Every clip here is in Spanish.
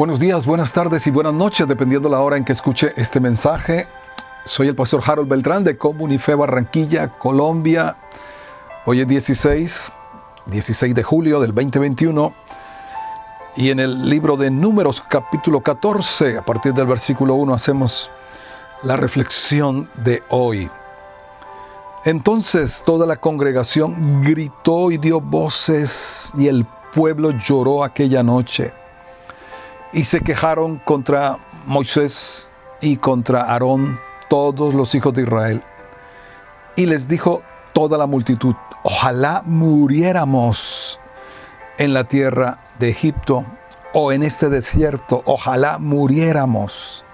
Buenos días, buenas tardes y buenas noches, dependiendo la hora en que escuche este mensaje. Soy el pastor Harold Beltrán de Comunife Barranquilla, Colombia. Hoy es 16, 16 de julio del 2021. Y en el libro de Números capítulo 14, a partir del versículo 1, hacemos la reflexión de hoy. Entonces toda la congregación gritó y dio voces y el pueblo lloró aquella noche y se quejaron contra Moisés y contra Aarón todos los hijos de Israel. Y les dijo toda la multitud, ojalá muriéramos en la tierra de Egipto o en este desierto, ojalá muriéramos.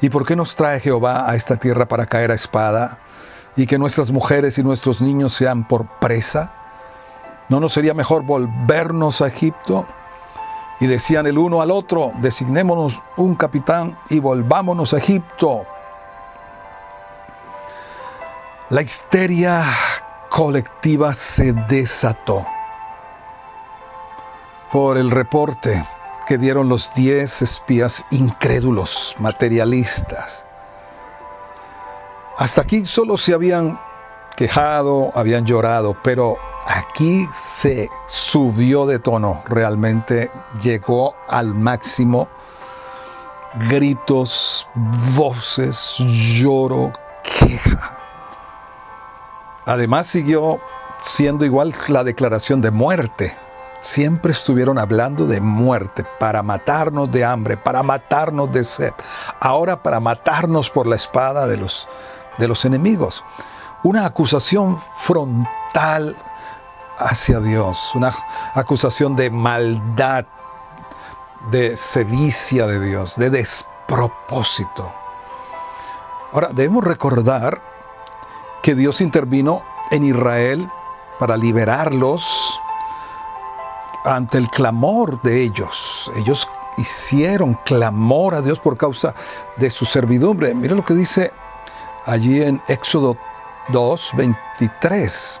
¿Y por qué nos trae Jehová a esta tierra para caer a espada y que nuestras mujeres y nuestros niños sean por presa? ¿No nos sería mejor volvernos a Egipto? Y decían el uno al otro, designémonos un capitán y volvámonos a Egipto. La histeria colectiva se desató por el reporte que dieron los diez espías incrédulos, materialistas. Hasta aquí solo se habían quejado, habían llorado, pero aquí se subió de tono, realmente llegó al máximo. Gritos, voces, lloro, queja. Además siguió siendo igual la declaración de muerte. Siempre estuvieron hablando de muerte, para matarnos de hambre, para matarnos de sed, ahora para matarnos por la espada de los, de los enemigos. Una acusación frontal hacia Dios, una acusación de maldad, de sevicia de Dios, de despropósito. Ahora, debemos recordar que Dios intervino en Israel para liberarlos ante el clamor de ellos. Ellos hicieron clamor a Dios por causa de su servidumbre. Mira lo que dice allí en Éxodo 2, 23.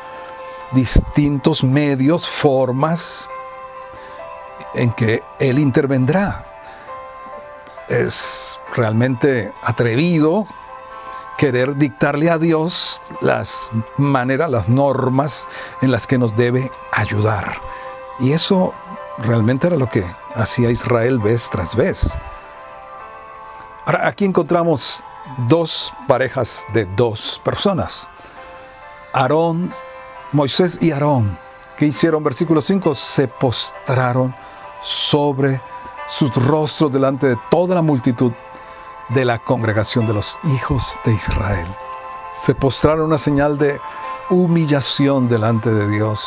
distintos medios, formas en que Él intervendrá. Es realmente atrevido querer dictarle a Dios las maneras, las normas en las que nos debe ayudar. Y eso realmente era lo que hacía Israel vez tras vez. Ahora, aquí encontramos dos parejas de dos personas. Aarón Moisés y Aarón, que hicieron? Versículo 5, se postraron sobre sus rostros delante de toda la multitud de la congregación de los hijos de Israel. Se postraron una señal de humillación delante de Dios.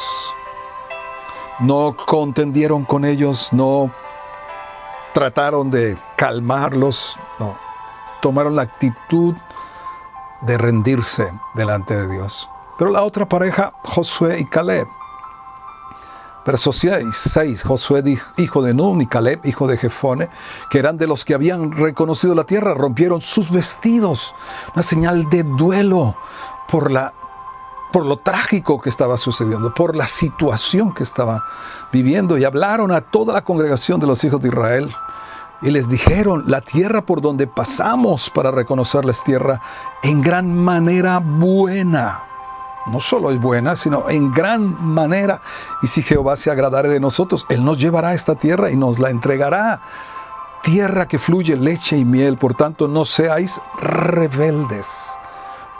No contendieron con ellos, no trataron de calmarlos, no. Tomaron la actitud de rendirse delante de Dios. Pero la otra pareja, Josué y Caleb. Verso 6, Josué hijo de Nun y Caleb hijo de Jefone, que eran de los que habían reconocido la tierra, rompieron sus vestidos, una señal de duelo por, la, por lo trágico que estaba sucediendo, por la situación que estaba viviendo, y hablaron a toda la congregación de los hijos de Israel, y les dijeron, la tierra por donde pasamos para reconocerles tierra en gran manera buena no solo es buena, sino en gran manera. Y si Jehová se agradare de nosotros, Él nos llevará a esta tierra y nos la entregará. Tierra que fluye leche y miel, por tanto no seáis rebeldes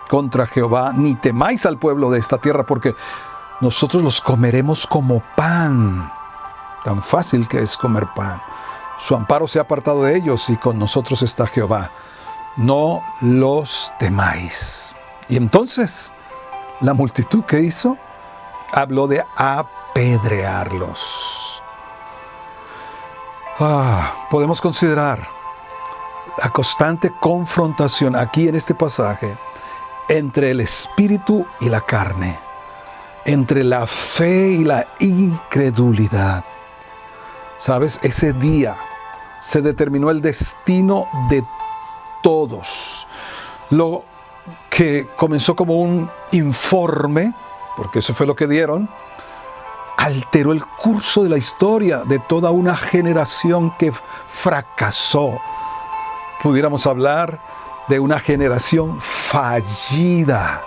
contra Jehová, ni temáis al pueblo de esta tierra, porque nosotros los comeremos como pan. Tan fácil que es comer pan. Su amparo se ha apartado de ellos y con nosotros está Jehová. No los temáis. Y entonces la multitud que hizo habló de apedrearlos. Ah, podemos considerar la constante confrontación aquí en este pasaje entre el espíritu y la carne, entre la fe y la incredulidad. Sabes, ese día se determinó el destino de todos. Lo que comenzó como un informe, porque eso fue lo que dieron, alteró el curso de la historia de toda una generación que fracasó. Pudiéramos hablar de una generación fallida.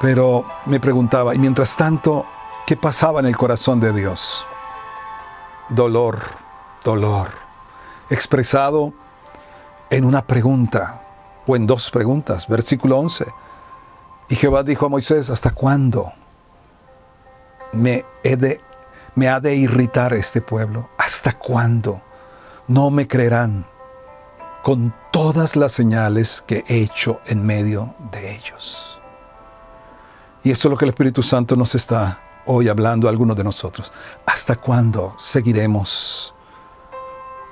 Pero me preguntaba, y mientras tanto, ¿qué pasaba en el corazón de Dios? Dolor, dolor, expresado en una pregunta o en dos preguntas. Versículo 11. Y Jehová dijo a Moisés, ¿hasta cuándo me, me ha de irritar este pueblo? ¿Hasta cuándo no me creerán? con todas las señales que he hecho en medio de ellos. Y esto es lo que el Espíritu Santo nos está hoy hablando a algunos de nosotros. ¿Hasta cuándo seguiremos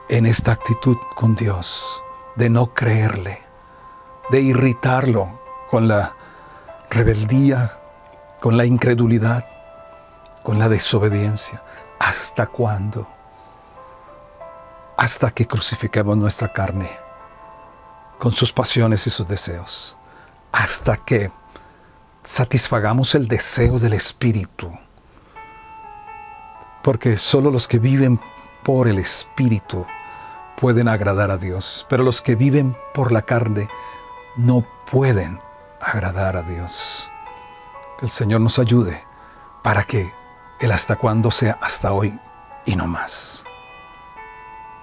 en esta actitud con Dios de no creerle, de irritarlo con la rebeldía, con la incredulidad, con la desobediencia? ¿Hasta cuándo? Hasta que crucifiquemos nuestra carne con sus pasiones y sus deseos, hasta que satisfagamos el deseo del Espíritu. Porque solo los que viven por el Espíritu pueden agradar a Dios, pero los que viven por la carne no pueden agradar a Dios. Que el Señor nos ayude para que el hasta cuándo sea hasta hoy y no más.